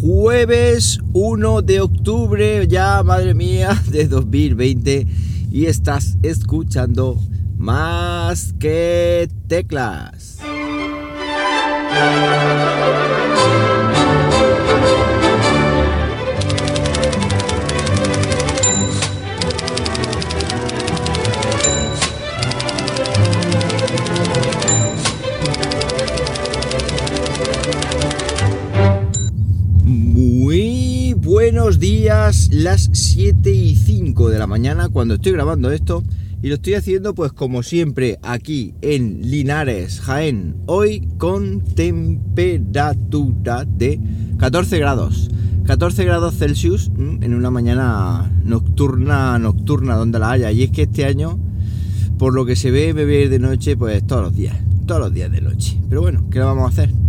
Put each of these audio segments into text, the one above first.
jueves 1 de octubre, ya madre mía, de 2020 y estás escuchando más que teclas. Las 7 y 5 de la mañana cuando estoy grabando esto y lo estoy haciendo pues como siempre aquí en Linares, Jaén, hoy con temperatura de 14 grados. 14 grados Celsius mm, en una mañana nocturna, nocturna donde la haya. Y es que este año, por lo que se ve, ir de noche pues todos los días, todos los días de noche. Pero bueno, ¿qué vamos a hacer?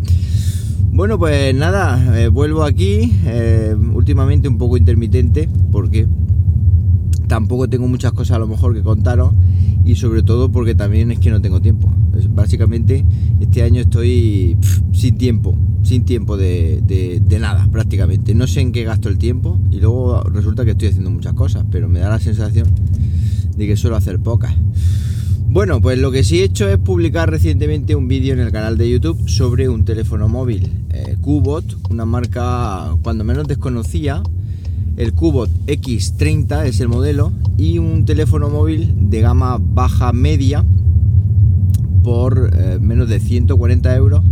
Bueno, pues nada, eh, vuelvo aquí, eh, últimamente un poco intermitente, porque tampoco tengo muchas cosas a lo mejor que contaros y sobre todo porque también es que no tengo tiempo. Básicamente este año estoy sin tiempo, sin tiempo de, de, de, nada prácticamente. No sé en qué gasto el tiempo y luego resulta que estoy haciendo muchas cosas, pero me da la sensación de que suelo hacer pocas. Bueno, pues lo que sí he hecho es publicar recientemente un vídeo en el canal de YouTube sobre un teléfono móvil, eh, una marca cuando menos desconocía. El Qbot X30 es el modelo y un teléfono móvil de gama baja media por eh, menos de 140 euros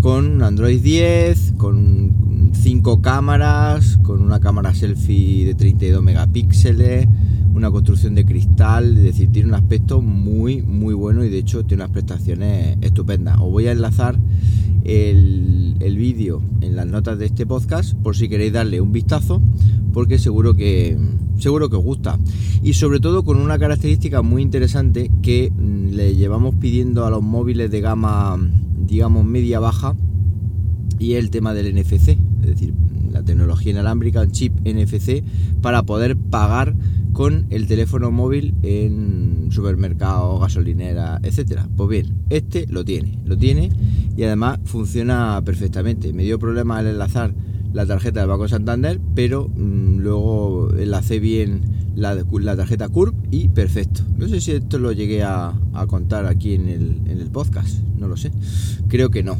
con Android 10, con 5 cámaras, con una cámara selfie de 32 megapíxeles, una construcción de cristal, es decir, tiene un aspecto muy muy bueno y de hecho tiene unas prestaciones estupendas. Os voy a enlazar el, el vídeo en las notas de este podcast por si queréis darle un vistazo porque seguro que seguro que os gusta y sobre todo con una característica muy interesante que mm, le llevamos pidiendo a los móviles de gama digamos media baja y el tema del NFC, es decir, la tecnología inalámbrica, el chip NFC para poder pagar con el teléfono móvil en supermercado, gasolinera, etcétera. Pues bien, este lo tiene, lo tiene y además funciona perfectamente. Me dio problema al enlazar la tarjeta del Banco Santander, pero mmm, luego enlacé bien la, tarjeta CURB y perfecto. No sé si esto lo llegué a, a contar aquí en el, en el podcast, no lo sé. Creo que no.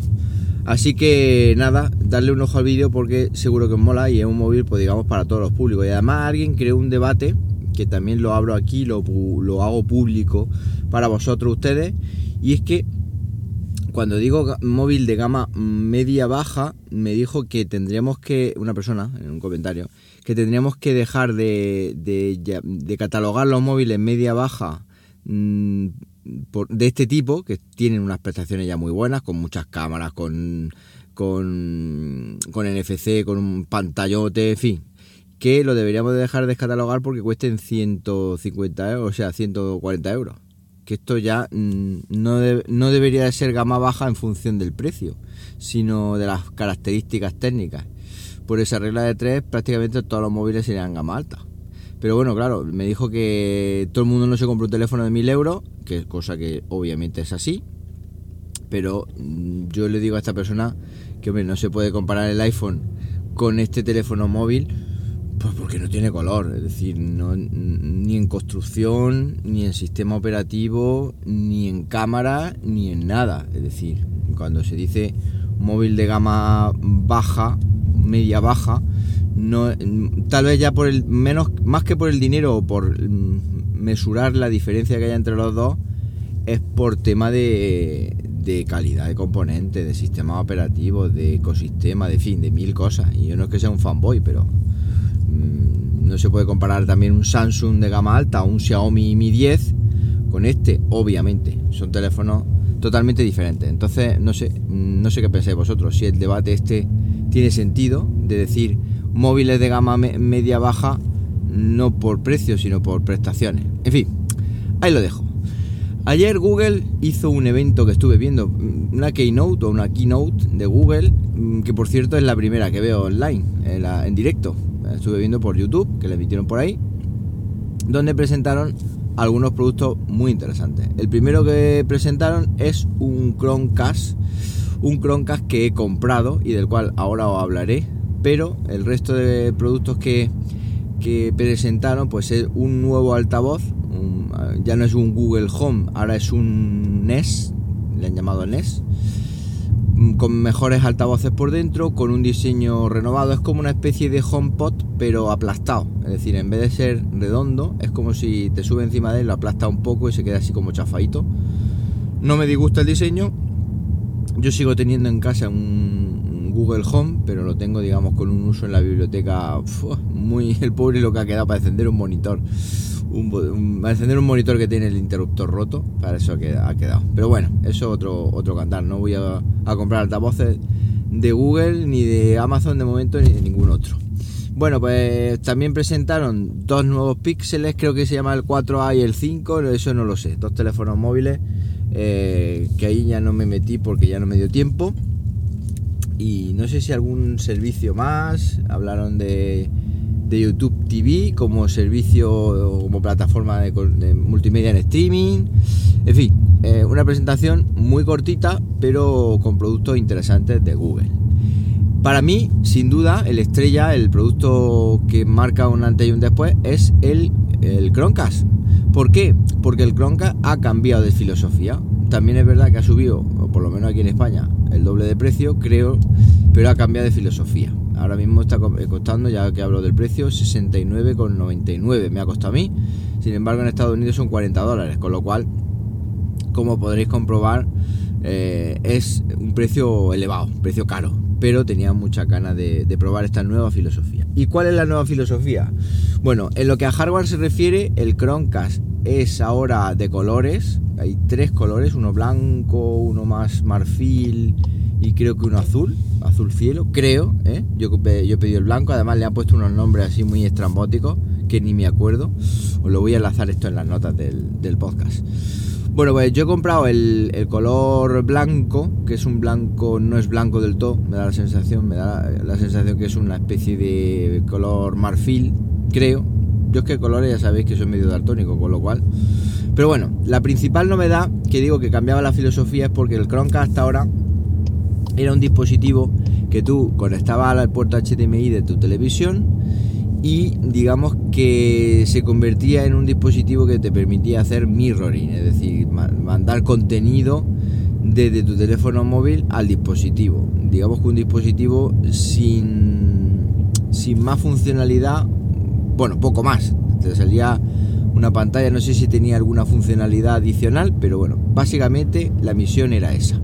Así que nada, darle un ojo al vídeo porque seguro que os mola y es un móvil, pues digamos, para todos los públicos. Y además alguien creó un debate que también lo abro aquí, lo, lo hago público para vosotros ustedes. Y es que cuando digo móvil de gama media baja, me dijo que tendríamos que, una persona en un comentario, que tendríamos que dejar de, de, catalogar los móviles media baja por, de este tipo, que tienen unas prestaciones ya muy buenas, con muchas cámaras, con, con, con NFC, con un pantallote, en fin, que lo deberíamos de dejar de descatalogar porque cuesten 150 euros, o sea, 140 euros. Que esto ya mm, no, no debería de ser gama baja en función del precio, sino de las características técnicas. Por esa regla de tres, prácticamente todos los móviles serían gama alta. Pero bueno, claro, me dijo que todo el mundo no se compra un teléfono de 1000 euros, que es cosa que obviamente es así. Pero mm, yo le digo a esta persona que, hombre, no se puede comparar el iPhone con este teléfono móvil pues porque no tiene color, es decir, no, ni en construcción, ni en sistema operativo, ni en cámara, ni en nada. Es decir, cuando se dice móvil de gama baja, media baja, no, tal vez ya por el menos, más que por el dinero o por mesurar la diferencia que hay entre los dos, es por tema de, de calidad de componentes, de sistema operativo, de ecosistema, de fin, de mil cosas. Y yo no es que sea un fanboy, pero no se puede comparar también un Samsung de gama alta o un Xiaomi Mi 10 con este, obviamente. Son teléfonos totalmente diferentes. Entonces, no sé, no sé qué pensáis vosotros. Si el debate este tiene sentido de decir móviles de gama me media baja no por precio, sino por prestaciones. En fin, ahí lo dejo. Ayer Google hizo un evento que estuve viendo, una keynote o una keynote de Google, que por cierto es la primera que veo online, en, la, en directo estuve viendo por YouTube, que le emitieron por ahí, donde presentaron algunos productos muy interesantes. El primero que presentaron es un Chromecast, un Chromecast que he comprado y del cual ahora os hablaré, pero el resto de productos que, que presentaron pues es un nuevo altavoz, ya no es un Google Home, ahora es un Nest, le han llamado Nest, con mejores altavoces por dentro, con un diseño renovado, es como una especie de HomePod pero aplastado, es decir, en vez de ser redondo, es como si te sube encima de él, lo aplasta un poco y se queda así como chafadito. No me disgusta el diseño, yo sigo teniendo en casa un Google Home, pero lo tengo, digamos, con un uso en la biblioteca muy el pobre lo que ha quedado para encender un monitor. Un, encender un monitor que tiene el interruptor roto, para eso ha quedado. Pero bueno, eso es otro, otro cantar. No voy a, a comprar altavoces de Google, ni de Amazon de momento, ni de ningún otro. Bueno, pues también presentaron dos nuevos píxeles, creo que se llama el 4A y el 5, eso no lo sé, dos teléfonos móviles eh, que ahí ya no me metí porque ya no me dio tiempo. Y no sé si algún servicio más, hablaron de, YouTube TV como servicio, como plataforma de, multimedia en streaming, en fin, eh, una presentación muy cortita, pero con productos interesantes de Google. Para mí, sin duda, el estrella, el producto que marca un antes y un después, es el, el Chromecast. ¿Por qué? Porque el Chromecast ha cambiado de filosofía. También es verdad que ha subido, o por lo menos aquí en España, el doble de precio, creo, pero ha cambiado de filosofía. Ahora mismo está eh, costando, ya que hablo del precio, 69,99 me ha costado a mí. Sin embargo, en Estados Unidos son 40 dólares, con lo cual, como podréis comprobar, eh, es un precio elevado, un precio caro pero tenía mucha ganas de, probar esta nueva filosofía. ¿Y cuál es la nueva filosofía? Bueno, en lo que a hardware se refiere, el Chromecast es ahora de colores. Hay tres colores, uno blanco, uno más marfil y creo que uno azul, azul cielo, creo. ¿eh? Yo, yo he pedido el blanco, además le han puesto unos nombres así muy estrambóticos que ni me acuerdo. Os lo voy a enlazar esto en las notas del, del podcast. Bueno, pues yo he comprado el, color blanco, que es un blanco, no es blanco del todo, me da la sensación, me da la, sensación que es una especie de color marfil, creo. Yo es que colores ya sabéis que soy medio daltónico, con lo cual. Pero bueno, la principal novedad que digo que cambiaba la filosofía es porque el Chromecast hasta ahora era un dispositivo que tú conectabas al puerto HDMI de tu televisión y digamos que se convertía en un dispositivo que te permitía hacer mirroring, es decir, mandar contenido desde tu teléfono móvil al dispositivo. Digamos que un dispositivo sin, sin más funcionalidad, bueno, poco más. Te salía una pantalla, no sé si tenía alguna funcionalidad adicional, pero bueno, básicamente la misión era esa.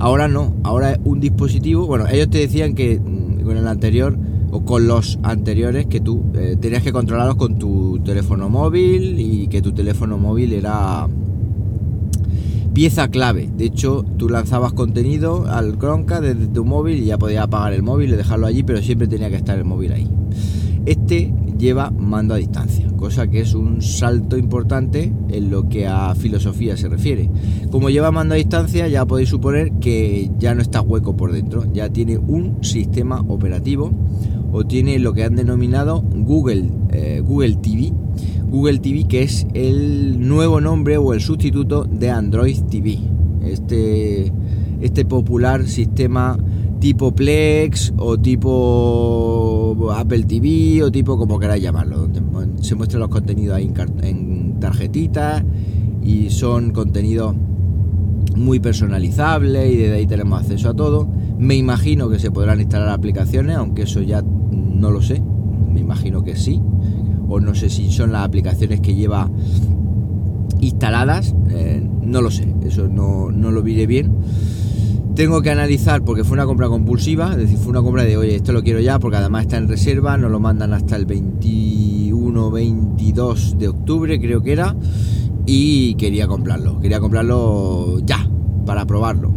Ahora no, ahora es un dispositivo, bueno, ellos te decían que mm, con el anterior o con los anteriores que tú eh, tenías que controlarlos con tu teléfono móvil y que tu teléfono móvil era pieza clave. De hecho, tú lanzabas contenido al Chromecast desde tu móvil y ya podías apagar el móvil y dejarlo allí, pero siempre tenía que estar el móvil ahí. Este lleva mando a distancia, cosa que es un salto importante en lo que a filosofía se refiere. Como lleva mando a distancia, ya podéis suponer que ya no está hueco por dentro, ya tiene un sistema operativo o tiene lo que han denominado Google, eh, Google TV. Google TV que es el nuevo nombre o el sustituto de Android TV. Este, este popular sistema tipo Plex o tipo Apple TV o tipo como queráis llamarlo, donde se muestran los contenidos ahí en tarjetitas y son contenidos muy personalizables y desde ahí tenemos acceso a todo. Me imagino que se podrán instalar aplicaciones, aunque eso ya no lo sé, me imagino que sí, o no sé si son las aplicaciones que lleva instaladas, eh, no lo sé, eso no, no lo diré bien. Tengo que analizar porque fue una compra compulsiva, es decir, fue una compra de, oye, esto lo quiero ya porque además está en reserva, nos lo mandan hasta el 21-22 de octubre, creo que era, y quería comprarlo, quería comprarlo ya, para probarlo.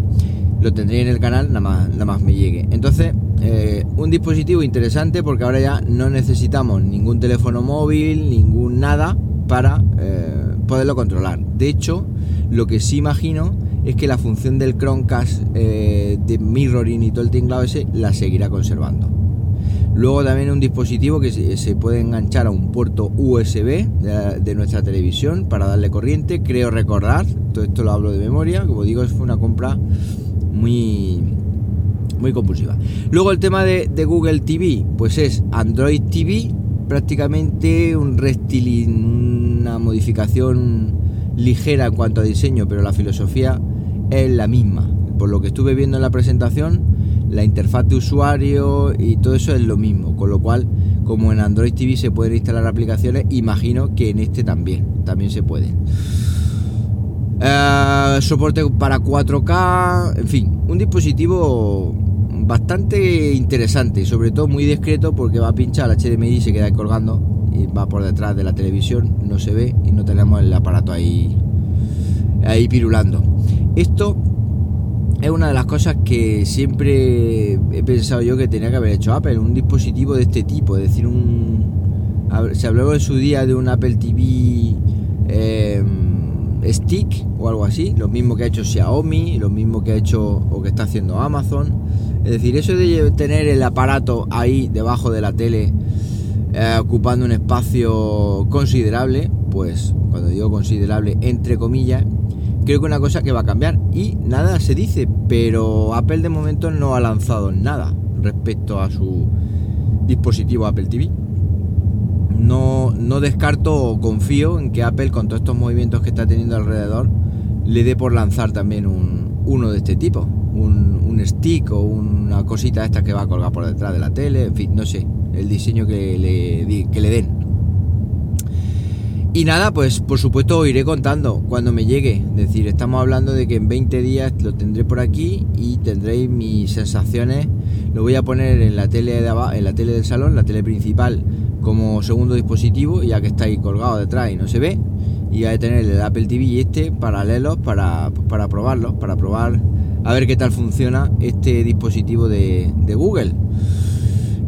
Lo tendré en el canal, nada más, nada más me llegue. Entonces, eh, un dispositivo interesante porque ahora ya no necesitamos ningún teléfono móvil, ningún nada para eh, poderlo controlar. De hecho, lo que sí imagino es que la función del Chromecast eh, de mirroring y todo el tinglado ese la seguirá conservando. Luego también un dispositivo que se, puede enganchar a un puerto USB de, nuestra televisión para darle corriente. Creo recordar, todo esto lo hablo de memoria, como digo, fue una compra muy muy compulsiva. Luego el tema de, Google TV, pues es Android TV, prácticamente un restyling, una modificación ligera en cuanto a diseño, pero la filosofía es la misma. Por lo que estuve viendo en la presentación, la interfaz de usuario y todo eso es lo mismo, con lo cual como en Android TV se pueden instalar aplicaciones, imagino que en este también, también se pueden. Eh, soporte para 4K, en fin, un dispositivo bastante interesante y sobre todo muy discreto porque va a pinchar el HDMI y se queda colgando y va por detrás de la televisión, no se ve y no tenemos el aparato ahí, ahí pirulando. Esto es una de las cosas que siempre he pensado yo que tenía que haber hecho Apple, un dispositivo de este tipo, es decir, un... Se habló en su día de un Apple TV em, Stick o algo así, lo mismo que ha hecho Xiaomi, lo mismo que ha hecho o que está haciendo Amazon. Es decir, eso de tener el aparato ahí debajo de la tele eh, ocupando un espacio considerable, pues cuando digo considerable entre comillas, creo que una cosa que va a cambiar y nada se dice, pero Apple de momento no ha lanzado nada respecto a su dispositivo Apple TV. No, no descarto o confío en que Apple con todos estos movimientos que está teniendo alrededor le dé por lanzar también un, uno de este tipo, un, un stick o una cosita esta que va a colgar por detrás de la tele, en fin, no sé, el diseño que le, que le den. Y nada, pues por supuesto iré contando cuando me llegue. Es decir, estamos hablando de que en 20 días lo tendré por aquí y tendréis mis sensaciones. Lo voy a poner en la tele de en la tele del salón, la tele principal, como segundo dispositivo, ya que está ahí colgado detrás y no se ve. Y voy a tener el Apple TV y este paralelos para, para probarlos, para probar a ver qué tal funciona este dispositivo de Google.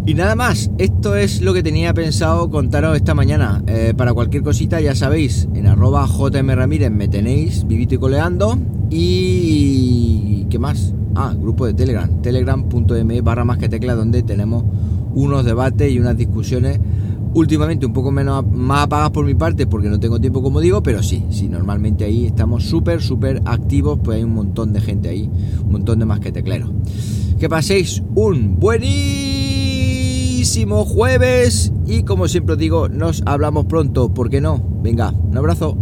Y nada más, esto es lo que tenía pensado contaros esta mañana. Eh, para cualquier cosita, ya sabéis, en arroba JM Ramírez me tenéis vivito y coleando. Y. ¿Qué más? Ah, grupo de Telegram, telegram.me barra más que tecla, donde tenemos unos debates y unas discusiones últimamente un poco menos más apagadas por mi parte porque no tengo tiempo como digo, pero sí, sí, normalmente ahí estamos súper, súper activos, pues hay un montón de gente ahí, un montón de más que tecleros. Que paséis un jueves y como siempre os digo, nos hablamos pronto, ¿por qué no? Venga, un abrazo.